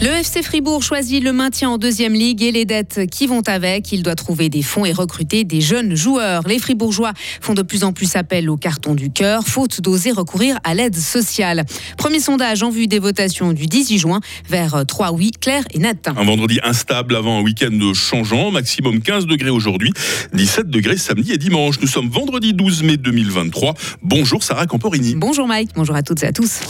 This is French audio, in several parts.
Le FC Fribourg choisit le maintien en deuxième ligue et les dettes qui vont avec. Il doit trouver des fonds et recruter des jeunes joueurs. Les Fribourgeois font de plus en plus appel au carton du cœur, faute d'oser recourir à l'aide sociale. Premier sondage en vue des votations du 18 juin vers 3 oui, clair et net. Un vendredi instable avant un week-end changeant, maximum 15 degrés aujourd'hui, 17 degrés samedi et dimanche. Nous sommes vendredi 12 mai 2023. Bonjour Sarah Camporini. Bonjour Mike, bonjour à toutes et à tous.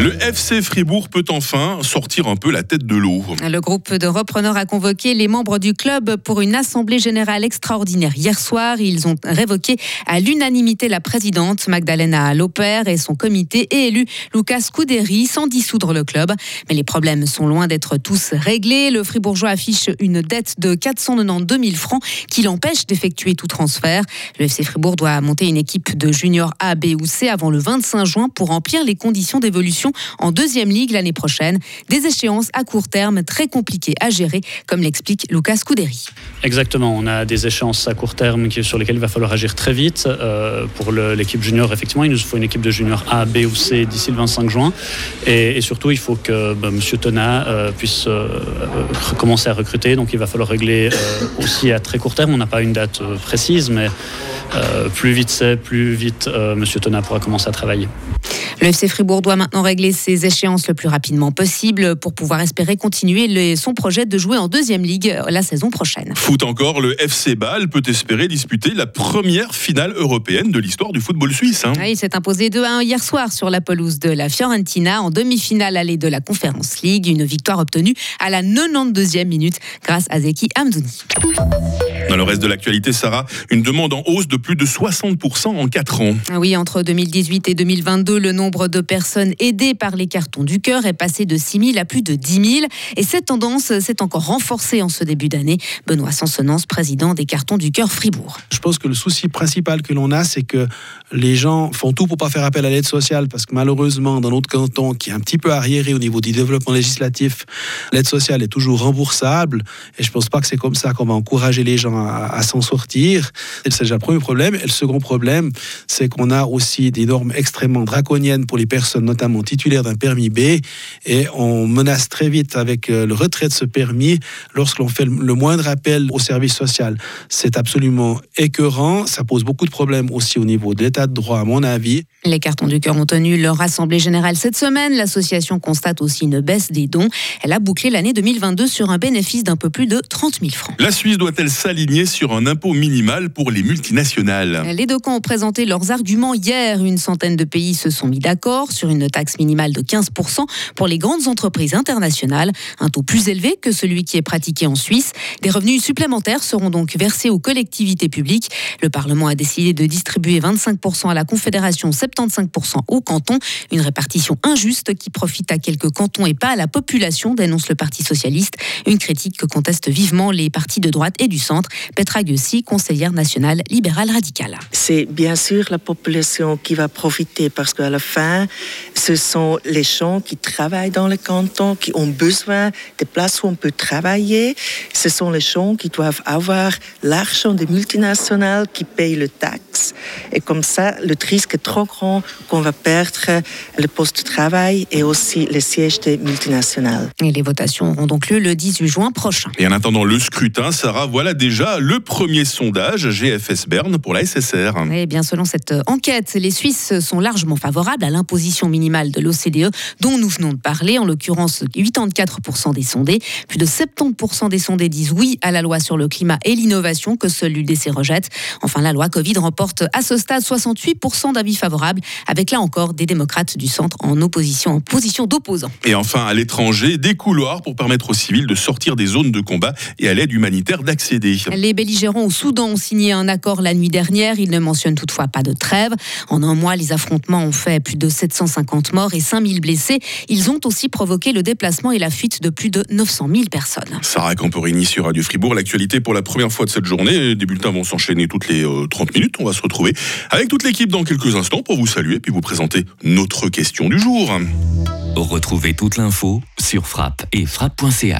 Le FC Fribourg peut enfin sortir un peu la tête de l'eau. Le groupe de repreneurs a convoqué les membres du club pour une assemblée générale extraordinaire hier soir. Ils ont révoqué à l'unanimité la présidente Magdalena Loper et son comité et élu Lucas Couderi sans dissoudre le club. Mais les problèmes sont loin d'être tous réglés. Le Fribourgeois affiche une dette de 492 000 francs qui l'empêche d'effectuer tout transfert. Le FC Fribourg doit monter une équipe de juniors A, B ou C avant le 25 juin pour remplir les conditions d'évolution en deuxième ligue l'année prochaine. Des échéances à court terme très compliquées à gérer, comme l'explique Lucas Couderi. Exactement, on a des échéances à court terme sur lesquelles il va falloir agir très vite. Euh, pour l'équipe junior, effectivement, il nous faut une équipe de junior A, B ou C d'ici le 25 juin. Et, surtout, il faut que bah, M. Tona euh, puisse euh, commencer à recruter. Donc il va falloir régler aussi à très court terme. On n'a pas une date précise, mais plus vite c'est, plus vite M. Tona pourra commencer à travailler. Le FC Fribourg doit maintenant régler ses échéances le plus rapidement possible pour pouvoir espérer continuer son projet de jouer en deuxième ligue la saison prochaine. Foot encore, le FC Bâle peut espérer disputer la première finale européenne de l'histoire du football suisse. Hein. il s'est imposé 2-1 hier soir sur la pelouse de la Fiorentina en demi-finale allée de la Conference League. Une victoire obtenue à la 92e minute grâce à Zeki Hamdouni. Dans le reste de l'actualité, Sarah, une demande en hausse de plus de 60% en 4 ans. Ah oui, entre 2018 et 2022, le nombre de personnes aidées par les cartons du cœur est passé de 6 000 à plus de 10 000. Et cette tendance s'est encore renforcée en ce début d'année. Benoît Sansonance, président des cartons du cœur Fribourg. Je pense que le souci principal que l'on a, c'est que les gens font tout pour pas faire appel à l'aide sociale parce que malheureusement, dans notre canton, qui est un petit peu arriéré au niveau du développement législatif, l'aide sociale est toujours remboursable. Et je pense pas que c'est comme ça qu'on va encourager les gens à, s'en sortir. C'est déjà le premier problème. Et le second problème, c'est qu'on a aussi des normes extrêmement draconiennes pour les personnes, notamment titulaires d'un permis B. Et on menace très vite avec euh, le retrait de ce permis lorsque l'on fait le moindre appel au service social. C'est absolument écœurant. Ça pose beaucoup de problèmes aussi au niveau de l'état de droit, à mon avis. Les cartons du cœur ont tenu leur assemblée générale cette semaine. L'association constate aussi une baisse des dons. Elle a bouclé l'année 2022 sur un bénéfice d'un peu plus de 30 000 francs. La Suisse doit-elle s'aligner sur un impôt minimal pour les multinationales. Les deux camps ont présenté leurs arguments hier. Une centaine de pays se sont mis d'accord sur une taxe minimale de 15% pour les grandes entreprises internationales, un taux plus élevé que celui qui est pratiqué en Suisse. Des revenus supplémentaires seront donc versés aux collectivités publiques. Le Parlement a décidé de distribuer 25% à la Confédération, 75% aux cantons. Une répartition injuste qui profite à quelques cantons et pas à la population, dénonce le Parti socialiste. Une critique que contestent vivement les partis de droite et du centre. Petra Gussi, conseillère nationale libérale radicale. C'est bien sûr la population qui va profiter parce qu'à la fin, ce sont les gens qui travaillent dans le canton, qui ont besoin des places où on peut travailler. Ce sont les gens qui doivent avoir l'argent des multinationales qui payent le taxe. Et comme ça, le risque est trop grand qu'on va perdre le poste de travail et aussi le siège des multinationales. Et les votations auront donc lieu le 18 juin prochain. Et en attendant le scrutin, Sarah, voilà déjà le premier sondage GFS Berne pour la SSR. Et bien selon cette enquête, les Suisses sont largement favorables à l'imposition minimale de l'OCDE dont nous venons de parler. En l'occurrence, 84% des sondés. Plus de 70% des sondés disent oui à la loi sur le climat et l'innovation que seul l'UDC rejette. Enfin, la loi Covid remporte à ce stade 68% d'avis favorables, avec là encore des démocrates du centre en opposition, en position d'opposants. Et enfin, à l'étranger, des couloirs pour permettre aux civils de sortir des zones de combat et à l'aide humanitaire d'accéder. Les belligérants au Soudan ont signé un accord la nuit dernière. Ils ne mentionnent toutefois pas de trêve. En un mois, les affrontements ont fait plus de 750 morts et 5000 blessés. Ils ont aussi provoqué le déplacement et la fuite de plus de 900 000 personnes. Sarah Camporini sur Radio Fribourg. L'actualité pour la première fois de cette journée. Des bulletins vont s'enchaîner toutes les 30 euh, minutes. On va se retrouver avec toute l'équipe dans quelques instants pour vous saluer et puis vous présenter notre question du jour. Retrouvez toute l'info sur frappe et frappe.ch.